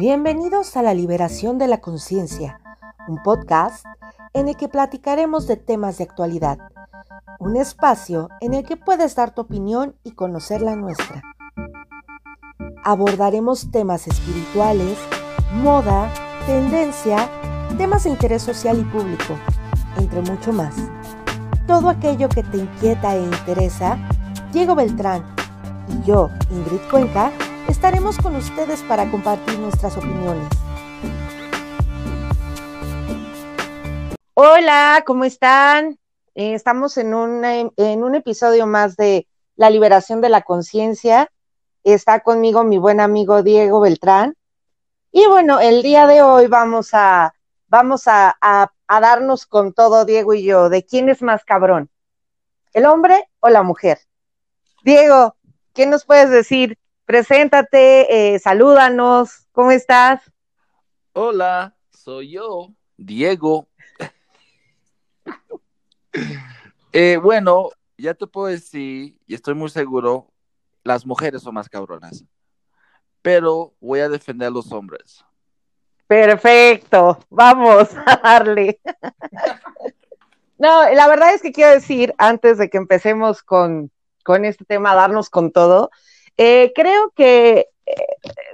Bienvenidos a la Liberación de la Conciencia, un podcast en el que platicaremos de temas de actualidad, un espacio en el que puedes dar tu opinión y conocer la nuestra. Abordaremos temas espirituales, moda, tendencia, temas de interés social y público, entre mucho más. Todo aquello que te inquieta e interesa, Diego Beltrán y yo, Ingrid Cuenca, estaremos con ustedes para compartir nuestras opiniones. Hola, ¿cómo están? Eh, estamos en un, en un episodio más de La liberación de la conciencia. Está conmigo mi buen amigo Diego Beltrán. Y bueno, el día de hoy vamos a, vamos a darnos con todo, Diego y yo, de quién es más cabrón, el hombre o la mujer. Diego, ¿qué nos puedes decir? Preséntate, eh, salúdanos, ¿cómo estás? Hola, soy yo, Diego. eh, bueno, ya te puedo decir, y estoy muy seguro, las mujeres son más cabronas, pero voy a defender a los hombres. Perfecto, vamos a darle. no, la verdad es que quiero decir, antes de que empecemos con, con este tema, darnos con todo, eh, creo que eh,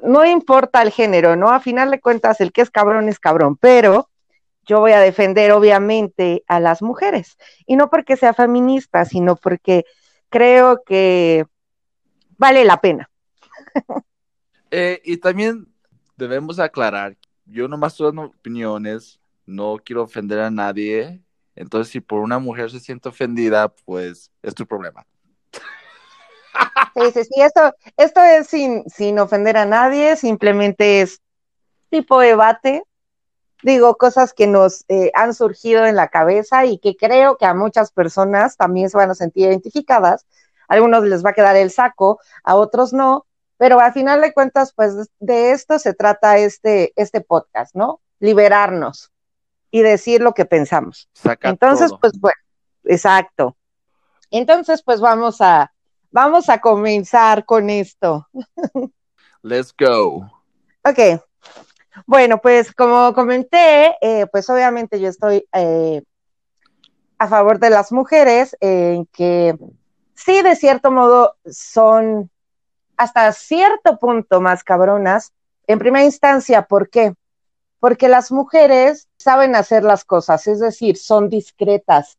no importa el género, ¿no? A final de cuentas, el que es cabrón es cabrón, pero yo voy a defender obviamente a las mujeres, y no porque sea feminista, sino porque creo que vale la pena. eh, y también debemos aclarar, yo nomás estoy dando opiniones, no quiero ofender a nadie, entonces si por una mujer se siente ofendida, pues es tu problema. Sí, sí, sí, esto, esto es sin, sin ofender a nadie, simplemente es tipo debate, digo, cosas que nos eh, han surgido en la cabeza y que creo que a muchas personas también se van a sentir identificadas. A algunos les va a quedar el saco, a otros no, pero al final de cuentas, pues de esto se trata este, este podcast, ¿no? Liberarnos y decir lo que pensamos. Saca Entonces, todo. pues bueno, exacto. Entonces, pues vamos a, vamos a comenzar con esto. Let's go. Ok. Bueno, pues como comenté, eh, pues obviamente yo estoy eh, a favor de las mujeres, en eh, que sí, de cierto modo, son hasta cierto punto más cabronas. En primera instancia, ¿por qué? Porque las mujeres saben hacer las cosas, es decir, son discretas,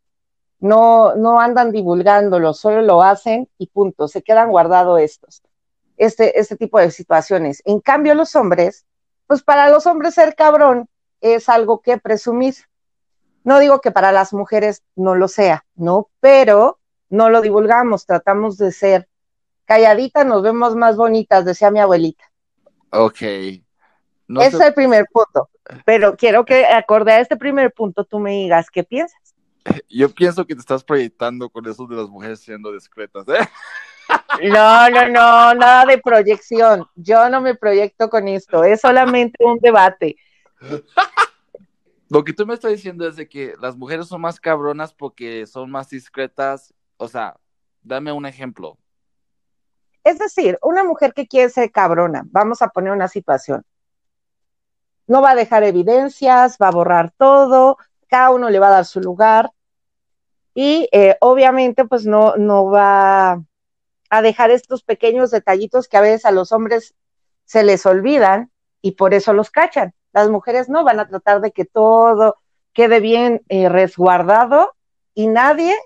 no, no andan divulgándolo, solo lo hacen y punto, se quedan guardados estos, este, este tipo de situaciones. En cambio, los hombres, pues para los hombres ser cabrón es algo que presumir. No digo que para las mujeres no lo sea, ¿no? Pero no lo divulgamos, tratamos de ser calladitas, nos vemos más bonitas, decía mi abuelita. Ok. No es el primer punto. Pero quiero que acorde a este primer punto tú me digas qué piensas. Yo pienso que te estás proyectando con eso de las mujeres siendo discretas, ¿eh? No, no, no, nada de proyección. Yo no me proyecto con esto, es solamente un debate. Lo que tú me estás diciendo es de que las mujeres son más cabronas porque son más discretas. O sea, dame un ejemplo. Es decir, una mujer que quiere ser cabrona, vamos a poner una situación. No va a dejar evidencias, va a borrar todo, cada uno le va a dar su lugar y eh, obviamente pues no, no va a dejar estos pequeños detallitos que a veces a los hombres se les olvidan y por eso los cachan. Las mujeres no van a tratar de que todo quede bien eh, resguardado y nadie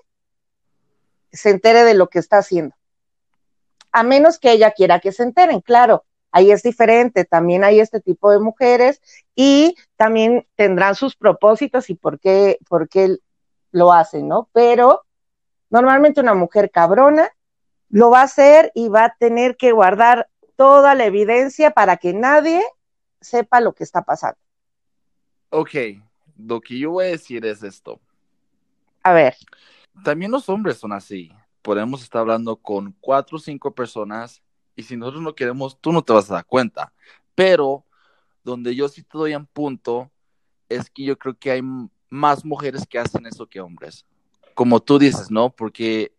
se entere de lo que está haciendo. A menos que ella quiera que se enteren, claro, ahí es diferente, también hay este tipo de mujeres y también tendrán sus propósitos y por qué, por qué lo hacen, ¿no? Pero normalmente una mujer cabrona lo va a hacer y va a tener que guardar toda la evidencia para que nadie sepa lo que está pasando. Ok, lo que yo voy a decir es esto. A ver. También los hombres son así. Podemos estar hablando con cuatro o cinco personas y si nosotros no queremos, tú no te vas a dar cuenta. Pero donde yo sí te doy un punto es que yo creo que hay más mujeres que hacen eso que hombres. Como tú dices, ¿no? Porque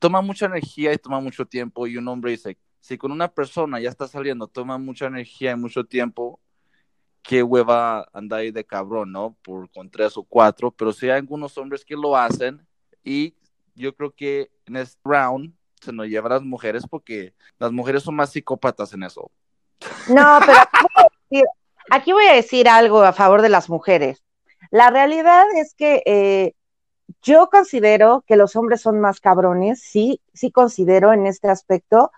toma mucha energía y toma mucho tiempo y un hombre dice, si con una persona ya está saliendo, toma mucha energía y mucho tiempo, qué hueva anda ahí de cabrón, ¿no? Por con tres o cuatro, pero sí hay algunos hombres que lo hacen y yo creo que en este round se nos lleva a las mujeres porque las mujeres son más psicópatas en eso. No, pero aquí voy a decir algo a favor de las mujeres. La realidad es que eh, yo considero que los hombres son más cabrones, sí, sí considero en este aspecto.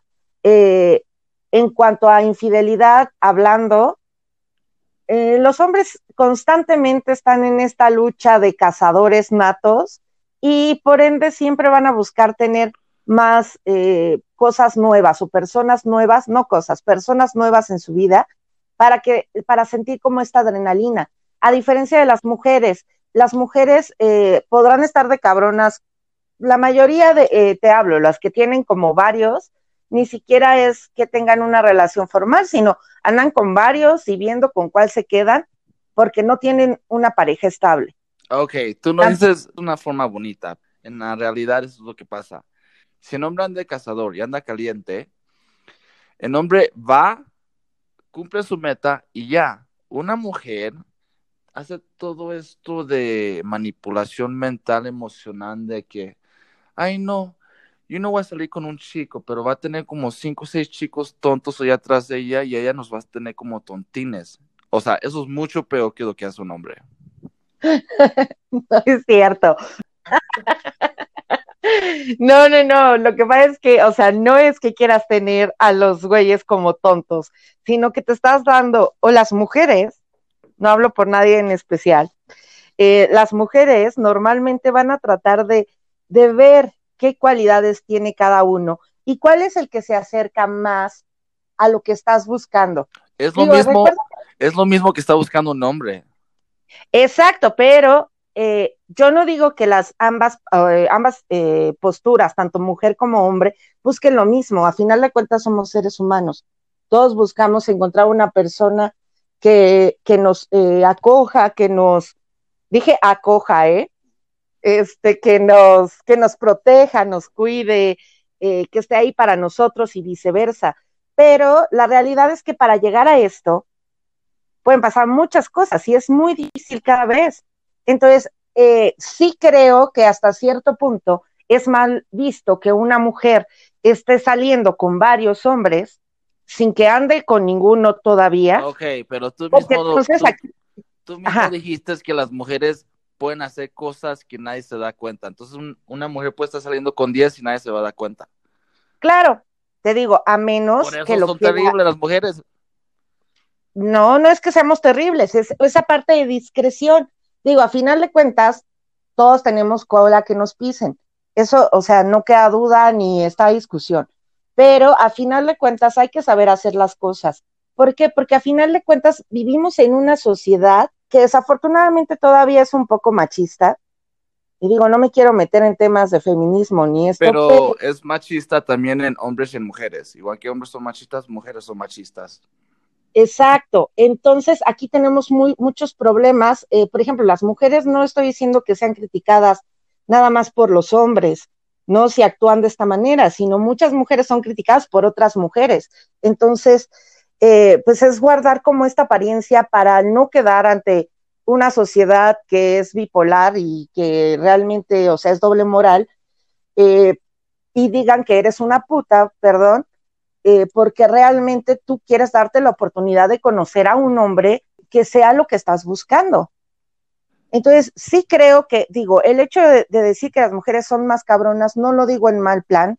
Eh, en cuanto a infidelidad, hablando, eh, los hombres constantemente están en esta lucha de cazadores natos y por ende siempre van a buscar tener más cosas nuevas o personas nuevas, no cosas, personas nuevas en su vida para que para sentir como esta adrenalina. A diferencia de las mujeres, las mujeres eh, podrán estar de cabronas. La mayoría de, te hablo, las que tienen como varios, ni siquiera es que tengan una relación formal, sino andan con varios y viendo con cuál se quedan porque no tienen una pareja estable. Ok, tú no dices una forma bonita. En la realidad eso es lo que pasa. Si el hombre anda de cazador y anda caliente, el hombre va, cumple su meta y ya. Una mujer hace todo esto de manipulación mental, emocional, de que, ay no, yo no voy a salir con un chico, pero va a tener como cinco o seis chicos tontos allá atrás de ella y ella nos va a tener como tontines. O sea, eso es mucho peor que lo que hace un hombre. no es cierto. No, no, no, lo que pasa es que, o sea, no es que quieras tener a los güeyes como tontos, sino que te estás dando, o las mujeres, no hablo por nadie en especial, eh, las mujeres normalmente van a tratar de, de ver qué cualidades tiene cada uno y cuál es el que se acerca más a lo que estás buscando. Es lo mismo, es lo mismo que está buscando un hombre. Exacto, pero eh, yo no digo que las ambas, eh, ambas eh, posturas, tanto mujer como hombre, busquen lo mismo. A final de cuentas somos seres humanos. Todos buscamos encontrar una persona que, nos acoja, que nos, dije acoja, ¿eh? este, que nos, que nos proteja, nos cuide, eh, que esté ahí para nosotros y viceversa. Pero la realidad es que para llegar a esto pueden pasar muchas cosas y es muy difícil cada vez. Entonces, eh, sí creo que hasta cierto punto es mal visto que una mujer esté saliendo con varios hombres sin que ande con ninguno todavía. Ok, pero tú mismo, tú, mismo dijiste que las mujeres pueden hacer cosas que nadie se da cuenta. Entonces, una mujer puede estar saliendo con 10 y nadie se va a dar cuenta. Claro, te digo, a menos que lo son terribles las mujeres. No, no es que seamos terribles, es esa parte de discreción. Digo, a final de cuentas, todos tenemos cola que nos pisen. Eso, o sea, no queda duda ni está discusión. Pero a final de cuentas hay que saber hacer las cosas. ¿Por qué? Porque a final de cuentas vivimos en una sociedad que desafortunadamente todavía es un poco machista. Y digo, no me quiero meter en temas de feminismo ni esto. Pero, es machista también en hombres y en mujeres. Igual que hombres son machistas, mujeres son machistas. Exacto. Entonces, aquí tenemos muy, muchos problemas. Eh, por ejemplo, las mujeres no estoy diciendo que sean criticadas nada más por los hombres, no si actúan de esta manera, sino muchas mujeres son criticadas por otras mujeres. Entonces, eh, pues es guardar como esta apariencia para no quedar ante una sociedad que es bipolar y que realmente, o sea, es doble moral, eh, y digan que eres una puta, perdón, eh, porque realmente tú quieres darte la oportunidad de conocer a un hombre que sea lo que estás buscando. Entonces, sí creo que, digo, el hecho de, de decir que las mujeres son más cabronas, no lo digo en mal plan,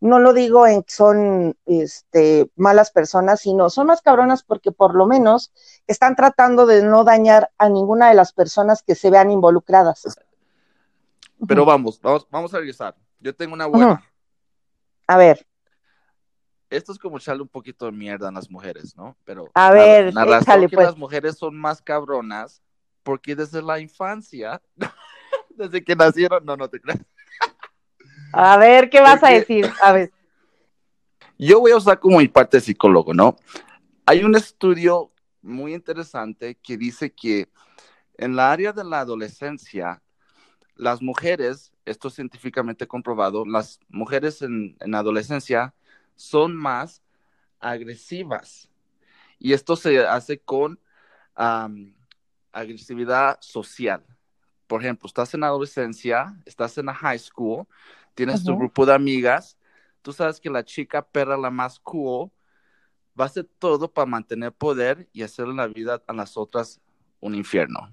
no lo digo en que son este, malas personas, sino son más cabronas porque por lo menos están tratando de no dañar a ninguna de las personas que se vean involucradas. Pero vamos, vamos, vamos a regresar. Yo tengo una buena. A ver. Esto es como echarle un poquito de mierda a las mujeres, ¿no? Pero a ver, la, razón que pues. las mujeres son más cabronas porque desde la infancia, desde que nacieron, no, no te creas a ver, ¿qué vas a decir? A ver. Yo voy a usar como mi parte de psicólogo, ¿no? Hay un estudio muy interesante que dice que en la área de la adolescencia, las mujeres, esto es científicamente comprobado, las mujeres en, en adolescencia son más agresivas. Y esto se hace con agresividad social. Por ejemplo, estás en la adolescencia, estás en la high school, tienes tu grupo de amigas, tú sabes que la chica perra, la más cool, va a hacer todo para mantener poder y hacer la vida a las otras un infierno.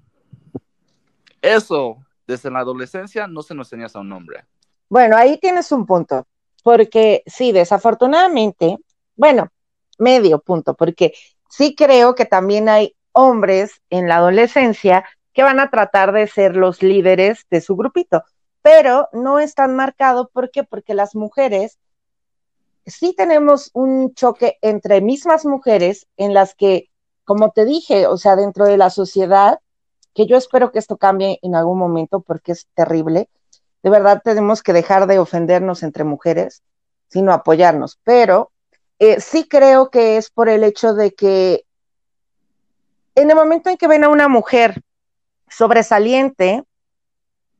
Eso, desde la adolescencia, no se nos enseña a un hombre. Bueno, ahí tienes un punto, porque sí, desafortunadamente, bueno, medio punto, porque sí creo que también hay hombres en la adolescencia que van a tratar de ser los líderes de su grupito, pero no es tan marcado, ¿por qué? Porque las mujeres sí tenemos un choque entre mismas mujeres en las que, como te dije, o sea, dentro de la sociedad, que yo espero que esto cambie en algún momento porque es terrible, de verdad tenemos que dejar de ofendernos entre mujeres, sino apoyarnos, pero eh, sí creo que es por el hecho de que en el momento en que ven a una mujer sobresaliente,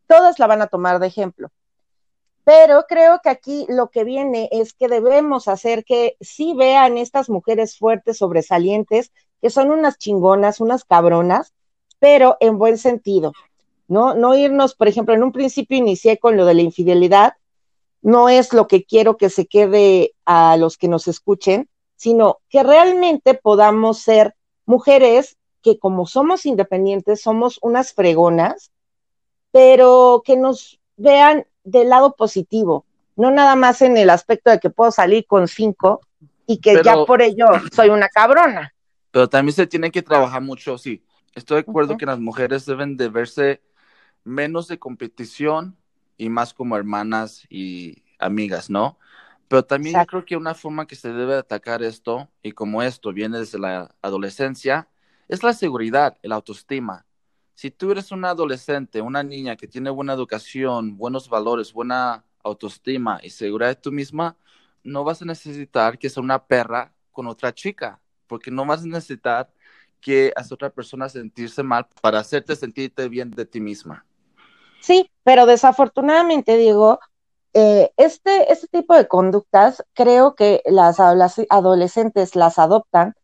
todas la van a tomar de ejemplo. Pero creo que aquí lo que viene es que debemos hacer que sí vean estas mujeres fuertes, sobresalientes, que son unas chingonas, unas cabronas, pero en buen sentido. ¿no? No irnos, por ejemplo, en un principio inicié con lo de la infidelidad, no es lo que quiero que se quede a los que nos escuchen, sino que realmente podamos ser mujeres que como somos independientes, somos unas fregonas, pero que nos vean del lado positivo, no nada más en el aspecto de que puedo salir con cinco y que ya por ello soy una cabrona. Pero también se tiene que trabajar mucho, sí. Estoy de acuerdo que las mujeres deben de verse menos de competición y más como hermanas y amigas, ¿no? Pero también yo creo que una forma que se debe atacar esto, y como esto viene desde la adolescencia, es la seguridad, el autoestima. Si tú eres una adolescente, una niña que tiene buena educación, buenos valores, buena autoestima y seguridad de tú misma, no vas a necesitar que sea una perra con otra chica, porque no vas a necesitar que hacer otra persona sentirse mal para hacerte sentirte bien de ti misma. Sí, pero desafortunadamente, Diego, eh, este, este tipo de conductas creo que las adolescentes las adoptan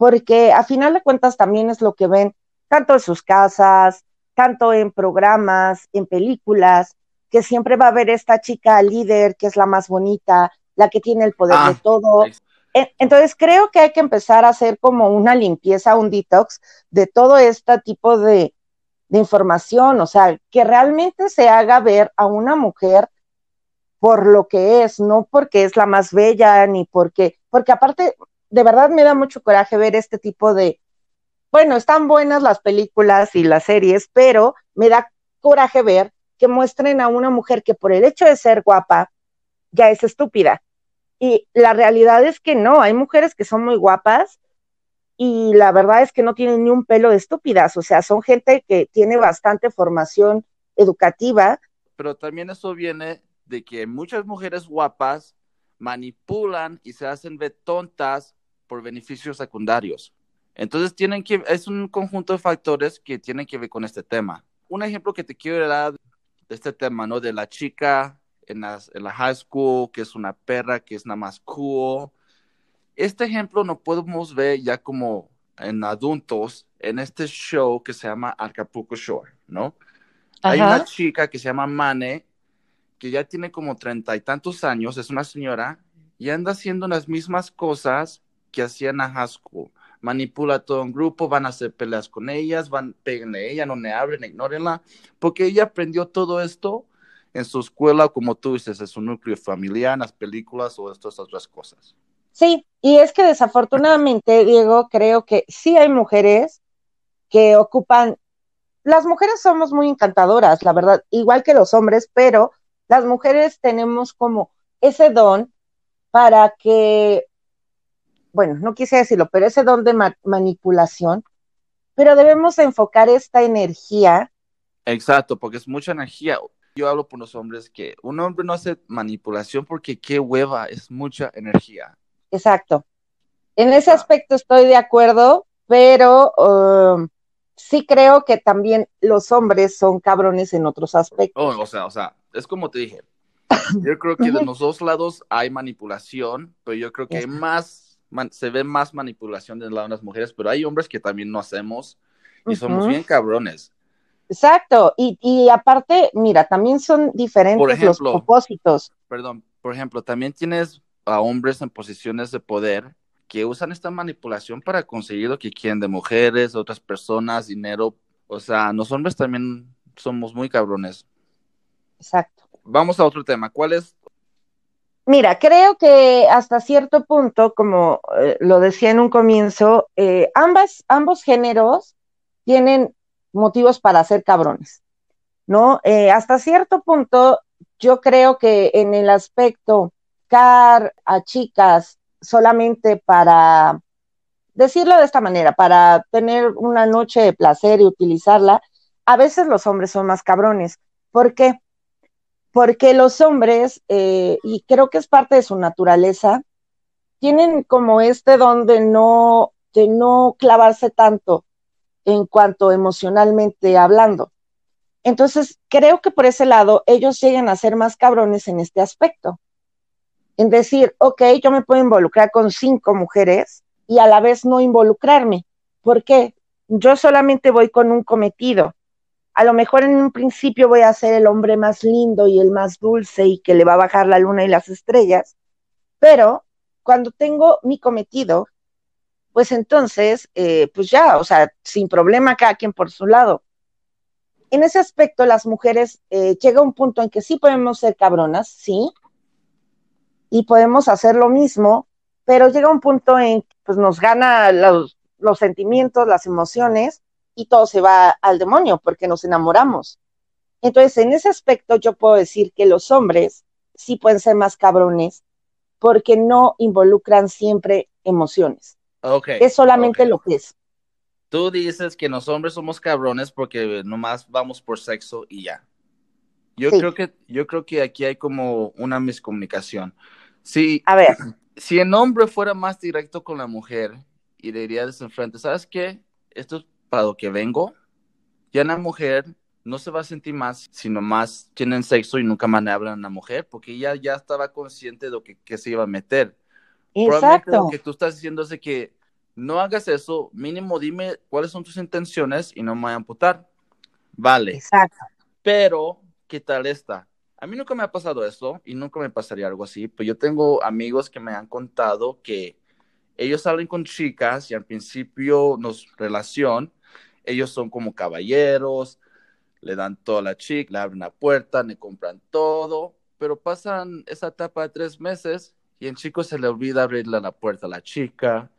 porque a final de cuentas también es lo que ven tanto en sus casas, tanto en programas, en películas, que siempre va a haber esta chica líder que es la más bonita, la que tiene el poder de ah, todo. Entonces creo que hay que empezar a hacer como una limpieza, un detox de todo este tipo de, de información, o sea, que realmente se haga ver a una mujer por lo que es, no porque es la más bella, ni porque, porque aparte, de verdad me da mucho coraje ver este tipo de, bueno, están buenas las películas y las series, pero me da coraje ver que muestren a una mujer que por el hecho de ser guapa ya es estúpida. Y la realidad es que no, hay mujeres que son muy guapas y la verdad es que no tienen ni un pelo de estúpidas, o sea, son gente que tiene bastante formación educativa. Pero también eso viene de que muchas mujeres guapas manipulan y se hacen ver tontas por beneficios secundarios. Entonces tienen que, es un conjunto de factores que tienen que ver con este tema. Un ejemplo que te quiero dar de este tema, ¿no? De la chica en, en la high school, que es una perra, que es nada más cool. Este ejemplo no podemos ver ya como en adultos en este show que se llama Acapulco Shore, ¿no? Hay una chica que se llama Mane, que ya tiene como treinta y tantos años, es una señora, y anda haciendo las mismas cosas que hacían a school manipula todo un grupo, van a hacer peleas con ellas, van, peguenle a ella, no le hablen, ignórenla, porque ella aprendió todo esto en su escuela, como tú dices, en su núcleo familiar, en las películas o estas otras cosas. Sí, y es que desafortunadamente, Diego, creo que sí hay mujeres que ocupan, las mujeres somos muy encantadoras, la verdad, igual que los hombres, pero las mujeres tenemos como ese don para que bueno, no quise decirlo, pero ese don de manipulación, pero debemos enfocar esta energía. Exacto, porque es mucha energía. Yo hablo por los hombres que un hombre no hace manipulación porque qué hueva, es mucha energía. Exacto. En ese aspecto estoy de acuerdo, pero um, sí creo que también los hombres son cabrones en otros aspectos. Oh, o sea, o sea, es como te dije. Yo creo que de los dos lados hay manipulación, pero yo creo que hay más se ve más manipulación del lado de las mujeres, pero hay hombres que también no hacemos y somos bien cabrones. Exacto, y, y, aparte, mira, también son diferentes los propósitos. Perdón, por ejemplo, también tienes a hombres en posiciones de poder que usan esta manipulación para conseguir lo que quieren de mujeres, otras personas, dinero. O sea, los hombres también somos muy cabrones. Exacto. Vamos a otro tema. ¿Cuál es Mira, creo que hasta cierto punto, como eh, lo decía en un comienzo, eh, ambas, ambos géneros tienen motivos para ser cabrones, ¿no? Eh, hasta cierto punto, yo creo que en el aspecto car a chicas solamente para, decirlo de esta manera, para tener una noche de placer y utilizarla, a veces los hombres son más cabrones. ¿Por qué? Porque los hombres, eh, y creo que es parte de su naturaleza, tienen como este don de no, de no clavarse tanto en cuanto emocionalmente hablando. Entonces, creo que por ese lado ellos llegan a ser más cabrones en este aspecto. En decir, ok, yo me puedo involucrar con cinco mujeres y a la vez no involucrarme. ¿Por qué? Yo solamente voy con un cometido a lo mejor en un principio voy a ser el hombre más lindo y el más dulce y que le va a bajar la luna y las estrellas, pero cuando tengo mi cometido, pues entonces, eh, pues ya, o sea, sin problema cada quien por su lado. En ese aspecto, las mujeres eh, llega un punto en que sí podemos ser cabronas, sí, y podemos hacer lo mismo, pero llega un punto en que pues, nos gana los, los sentimientos, las emociones, y todo se va al demonio porque nos enamoramos. Entonces, en ese aspecto yo puedo decir que los hombres sí pueden ser más cabrones porque no involucran siempre emociones. Okay, es solamente lo que es. Tú dices que los hombres somos cabrones porque nomás vamos por sexo y ya. Yo creo que yo creo que aquí hay como una miscomunicación. Si, A ver. Si el hombre fuera más directo con la mujer y le diría desde enfrente, ¿sabes qué? Esto es para lo que vengo, ya la mujer no se va a sentir más, sino más tienen sexo y nunca más le hablan a la mujer, porque ella ya estaba consciente de lo que, se iba a meter. Exacto. lo que tú estás diciendo es que no hagas eso, mínimo dime cuáles son tus intenciones y no me voy a amputar. Vale. Exacto. Pero, ¿qué tal esta? A mí nunca me ha pasado eso y nunca me pasaría algo así, pero yo tengo amigos que me han contado que ellos salen con chicas y al principio nos relación ellos son como caballeros, le dan toda la chica, le abren la puerta, le compran todo, pero pasan esa etapa de tres meses y el chico se le olvida abrirle la puerta a la chica,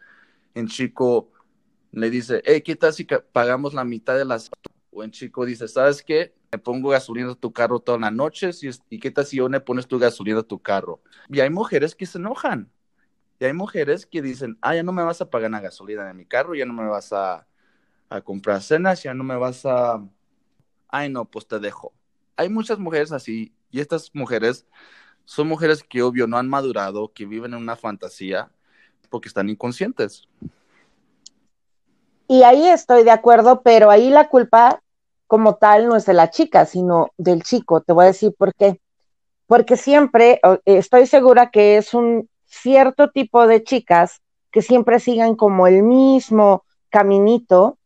el chico le dice, hey, ¿qué tal si pagamos la mitad de las... O el chico dice, ¿sabes qué? Me pongo gasolina a tu carro toda la noche y qué tal si yo le pones tu gasolina a tu carro. Y hay mujeres que se enojan. Y hay mujeres que dicen, ah, ya no me vas a pagar la gasolina de mi carro, ya no me vas a a comprar cenas, ya no me vas a, ay no, pues te dejo. Hay muchas mujeres así y estas mujeres son mujeres que obvio no han madurado, que viven en una fantasía porque están inconscientes. Y ahí estoy de acuerdo, pero ahí la culpa como tal no es de la chica, sino del chico. Te voy a decir por qué. Porque siempre estoy segura que es un cierto tipo de chicas que siempre sigan como el mismo caminito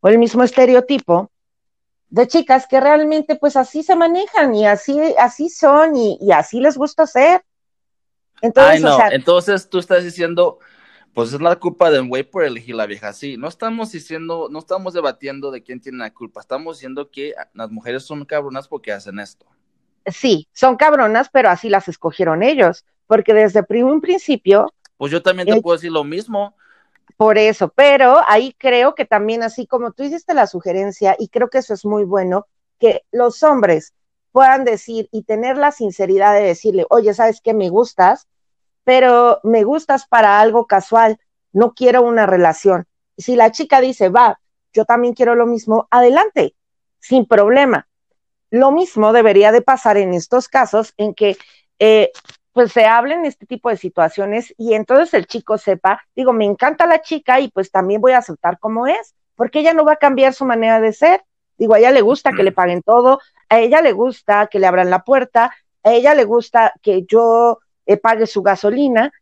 o el mismo estereotipo de chicas que realmente pues así se manejan y así, así son y, así les gusta ser. Entonces, entonces tú estás diciendo, pues es la culpa del güey por elegir la vieja así. No estamos diciendo, no estamos debatiendo de quién tiene la culpa, estamos diciendo que las mujeres son cabronas porque hacen esto. Sí, son cabronas, pero así las escogieron ellos, porque desde un principio... Pues yo también te puedo decir lo mismo. Por eso, pero ahí creo que también, así como tú hiciste la sugerencia, y creo que eso es muy bueno, que los hombres puedan decir y tener la sinceridad de decirle, oye, ¿sabes qué? Me gustas, pero me gustas para algo casual, no quiero una relación. Si la chica dice, va, yo también quiero lo mismo, adelante, sin problema. Lo mismo debería de pasar en estos casos en que eh, pues se hablen este tipo de situaciones y entonces el chico sepa, digo, me encanta la chica y pues también voy a aceptar como es, porque ella no va a cambiar su manera de ser. Digo, a ella le gusta que le paguen todo, a ella le gusta que le abran la puerta, a ella le gusta que yo eh, pague su gasolina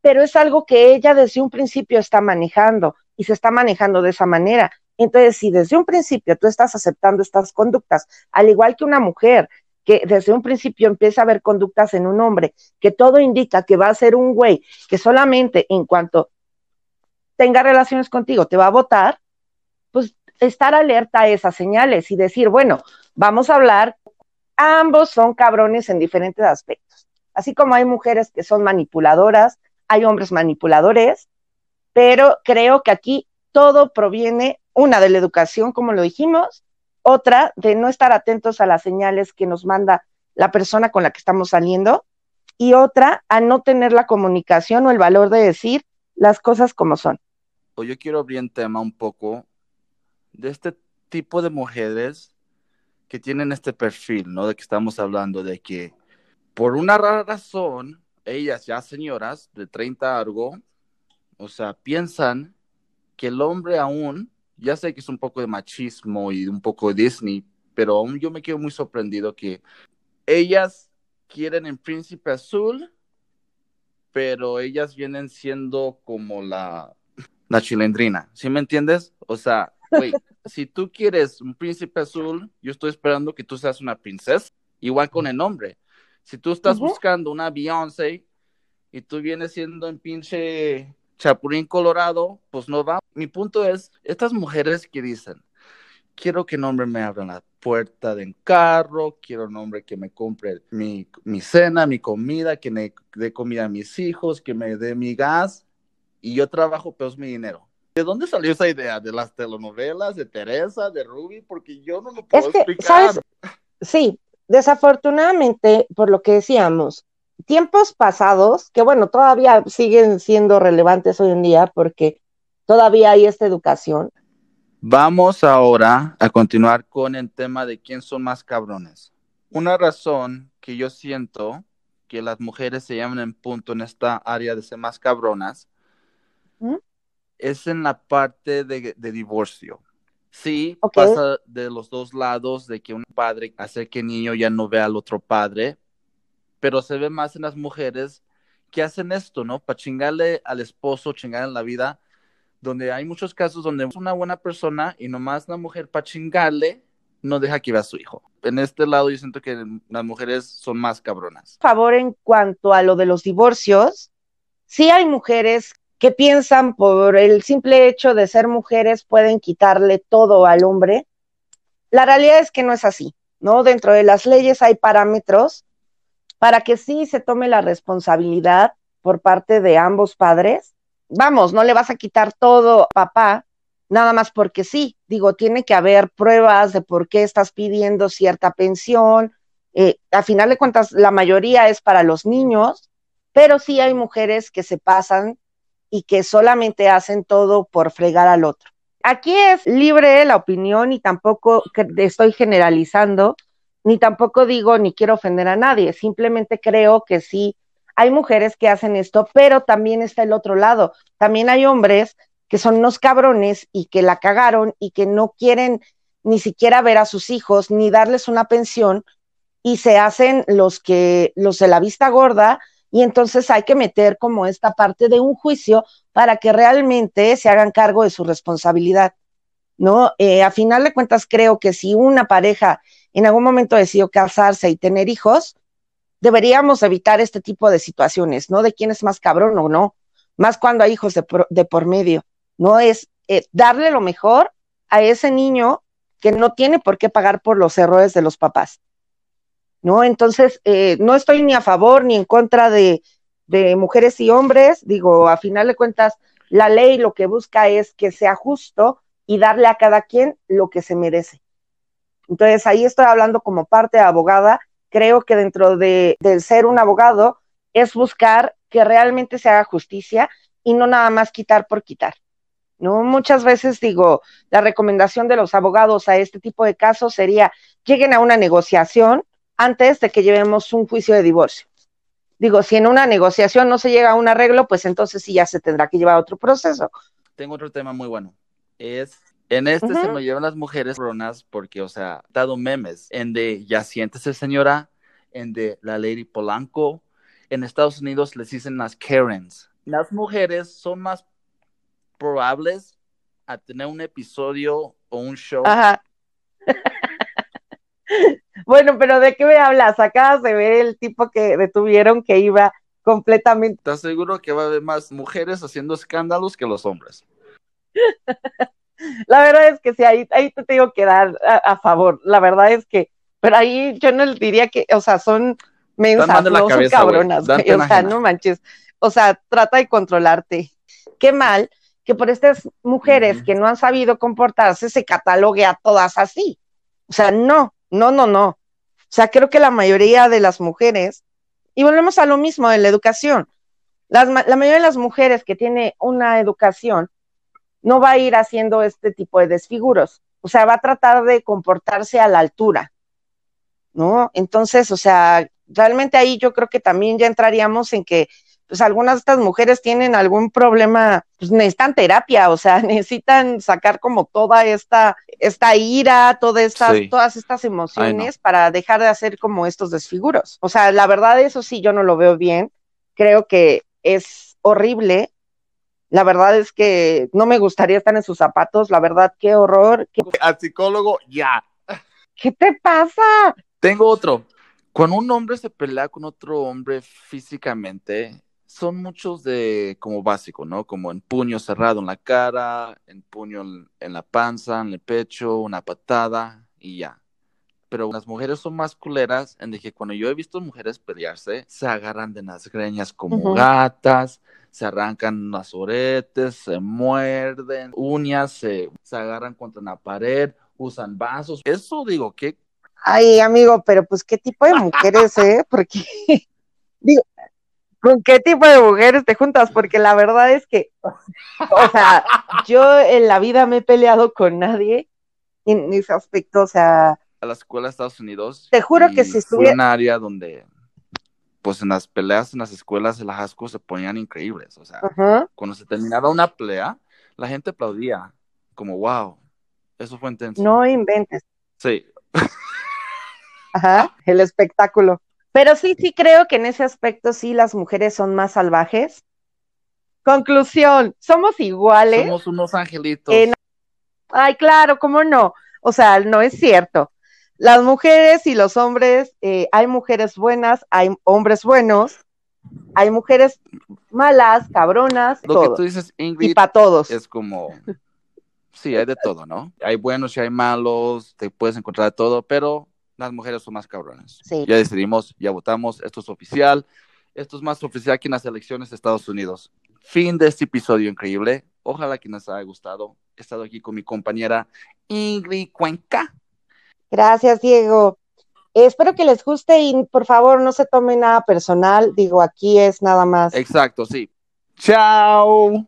pero es algo que ella desde un principio está manejando y se está manejando de esa manera. Entonces, si desde un principio tú estás aceptando estas conductas, al igual que una mujer que desde un principio empieza a ver conductas en un hombre, que todo indica que va a ser un güey que solamente en cuanto tenga relaciones contigo te va a votar, pues estar alerta a esas señales y decir, bueno, vamos a hablar, ambos son cabrones en diferentes aspectos. Así como hay mujeres que son manipuladoras, hay hombres manipuladores, pero creo que aquí todo proviene, una, de la educación, como lo dijimos, otra, de no estar atentos a las señales que nos manda la persona con la que estamos saliendo, y otra, a no tener la comunicación o el valor de decir las cosas como son. O yo quiero abrir un tema un poco de este tipo de mujeres que tienen este perfil, ¿no? De que estamos hablando, de que por una rara razón, ellas ya señoras de 30 algo, o sea, piensan que el hombre aún, ya sé que es un poco de machismo y un poco de Disney, pero aún yo me quedo muy sorprendido que ellas quieren el príncipe azul, pero ellas vienen siendo como la, la chilendrina, ¿sí me entiendes? O sea, güey, si tú quieres un príncipe azul, yo estoy esperando que tú seas una princesa, igual con el nombre. Si tú estás buscando una Beyoncé y tú vienes siendo en pinche Chapulín Colorado, pues no va. Mi punto es, estas mujeres que dicen, quiero que un hombre me abra la puerta del carro, quiero un hombre que me compre mi, mi cena, mi comida, que me dé comida a mis hijos, que me dé mi gas, y yo trabajo, pero es mi dinero. ¿De dónde salió esa idea? ¿De las telenovelas? ¿De Teresa? ¿De Ruby? Porque yo no lo puedo es que, explicar. ¿sabes? Sí, desafortunadamente, por lo que decíamos, tiempos pasados, que bueno, todavía siguen siendo relevantes hoy en día porque todavía hay esta educación. Vamos ahora a continuar con el tema de quién son más cabrones. Una razón que yo siento que las mujeres se llaman en punto en esta área de ser más cabronas ¿Mm? es en la parte de, divorcio. Sí, pasa de los dos lados, de que un padre hace que el niño ya no vea al otro padre, pero se ve más en las mujeres que hacen esto, ¿no? Para chingarle al esposo, chingarle en la vida, donde hay muchos casos donde es una buena persona y nomás la mujer para chingarle no deja que vea a su hijo. En este lado yo siento que las mujeres son más cabronas. Favor en cuanto a lo de los divorcios, sí hay mujeres que piensan por el simple hecho de ser mujeres pueden quitarle todo al hombre. La realidad es que no es así, ¿no? Dentro de las leyes hay parámetros para que sí se tome la responsabilidad por parte de ambos padres. Vamos, no le vas a quitar todo a papá, nada más porque sí. Digo, tiene que haber pruebas de por qué estás pidiendo cierta pensión. Eh, a final de cuentas, la mayoría es para los niños, pero sí hay mujeres que se pasan y que solamente hacen todo por fregar al otro. Aquí es libre la opinión y tampoco estoy generalizando, ni tampoco digo ni quiero ofender a nadie, simplemente creo que sí hay mujeres que hacen esto, pero también está el otro lado. También hay hombres que son unos cabrones y que la cagaron y que no quieren ni siquiera ver a sus hijos ni darles una pensión y se hacen los que los de la vista gorda y entonces hay que meter como esta parte de un juicio para que realmente se hagan cargo de su responsabilidad. ¿No? Eh, a final de cuentas, creo que si una pareja en algún momento decidió casarse y tener hijos, deberíamos evitar este tipo de situaciones, ¿no? De quién es más cabrón o no, más cuando hay hijos de por, medio, ¿no? Es eh, darle lo mejor a ese niño que no tiene por qué pagar por los errores de los papás, ¿no? Entonces, eh, no estoy ni a favor ni en contra de, de mujeres y hombres, digo, a final de cuentas, la ley lo que busca es que sea justo y darle a cada quien lo que se merece. Entonces, ahí estoy hablando como parte abogada. Creo que dentro de, ser un abogado es buscar que realmente se haga justicia y no nada más quitar por quitar. ¿no? Muchas veces digo, la recomendación de los abogados a este tipo de casos sería lleguen a una negociación antes de que llevemos un juicio de divorcio. Digo, si en una negociación no se llega a un arreglo, pues entonces sí ya se tendrá que llevar otro proceso. Tengo otro tema muy bueno. Es en este se me llevan las mujeres bronas porque, o sea, dado memes en de ya siéntese señora, en de la Lady Polanco. En Estados Unidos les dicen las Karens. las mujeres son más probables a tener un episodio o un show. Ajá. bueno, pero ¿de qué me hablas? Acá se ve el tipo que detuvieron que iba completamente. ¿Estás seguro que va a haber más mujeres haciendo escándalos que los hombres? La verdad es que sí, ahí, ahí te tengo que dar a, a, favor. La verdad es que, pero ahí yo no les diría que, o sea, son mensas, no cabeza, son cabronas, güey. O sea, no manches. O sea, trata de controlarte. Qué mal que por estas mujeres uh -huh. que no han sabido comportarse se catalogue a todas así. O sea, no, no, no, no. O sea, creo que la mayoría de las mujeres, y volvemos a lo mismo en la educación, las, la mayoría de las mujeres que tiene una educación no va a ir haciendo este tipo de desfiguros. O sea, va a tratar de comportarse a la altura. ¿No? Entonces, o sea, realmente ahí yo creo que también ya entraríamos en que pues algunas de estas mujeres tienen algún problema, pues necesitan terapia, o sea, necesitan sacar como toda esta, esta ira, toda esta, sí. todas estas emociones no. para dejar de hacer como estos desfiguros. O sea, la verdad, eso sí, yo no lo veo bien. Creo que es horrible. La verdad es que no me gustaría estar en sus zapatos. La verdad, qué horror. Qué... Al psicólogo, ya. ¿Qué te pasa? Tengo otro. Cuando un hombre se pelea con otro hombre físicamente, son muchos de como básico, ¿no? Como en puño cerrado en la cara, en puño en la panza, en el pecho, una patada y ya. Pero las mujeres son más culeras en de que cuando yo he visto mujeres pelearse, se agarran de las greñas como uh -huh. gatas, se arrancan las oretes, se muerden, uñas, se, se agarran contra una pared, usan vasos. Eso digo, ¿qué? Ay, amigo, pero pues qué tipo de mujeres, ¿eh? Porque, digo, ¿con qué tipo de mujeres te juntas? Porque la verdad es que, o sea, yo en la vida me he peleado con nadie en ese aspecto, o sea. A la escuela de Estados Unidos. Te juro que si estuviera. Fue un área donde, pues en las peleas en las escuelas de las ascos se ponían increíbles, o sea, uh -huh. cuando se terminaba una pelea, la gente aplaudía, como, wow, eso fue intenso. No inventes. Sí. Ajá, el espectáculo. Pero sí, sí creo que en ese aspecto sí las mujeres son más salvajes. Conclusión, somos iguales. Somos unos angelitos. En... Ay, claro, ¿cómo no? O sea, no es cierto. Las mujeres y los hombres, eh, hay mujeres buenas, hay hombres buenos, hay mujeres malas, cabronas, Lo todo. que tú dices, Ingrid, y para todos. es como, sí, hay de todo, ¿no? Hay buenos y hay malos, te puedes encontrar todo, pero las mujeres son más cabronas. Sí. Ya decidimos, ya votamos, esto es oficial, esto es más oficial que en las elecciones de Estados Unidos. Fin de este episodio increíble. Ojalá que les haya gustado. He estado aquí con mi compañera Ingrid Cuenca. Gracias, Diego. Espero que les guste y por favor no se tome nada personal. Digo, aquí es nada más. Exacto, sí. Chao.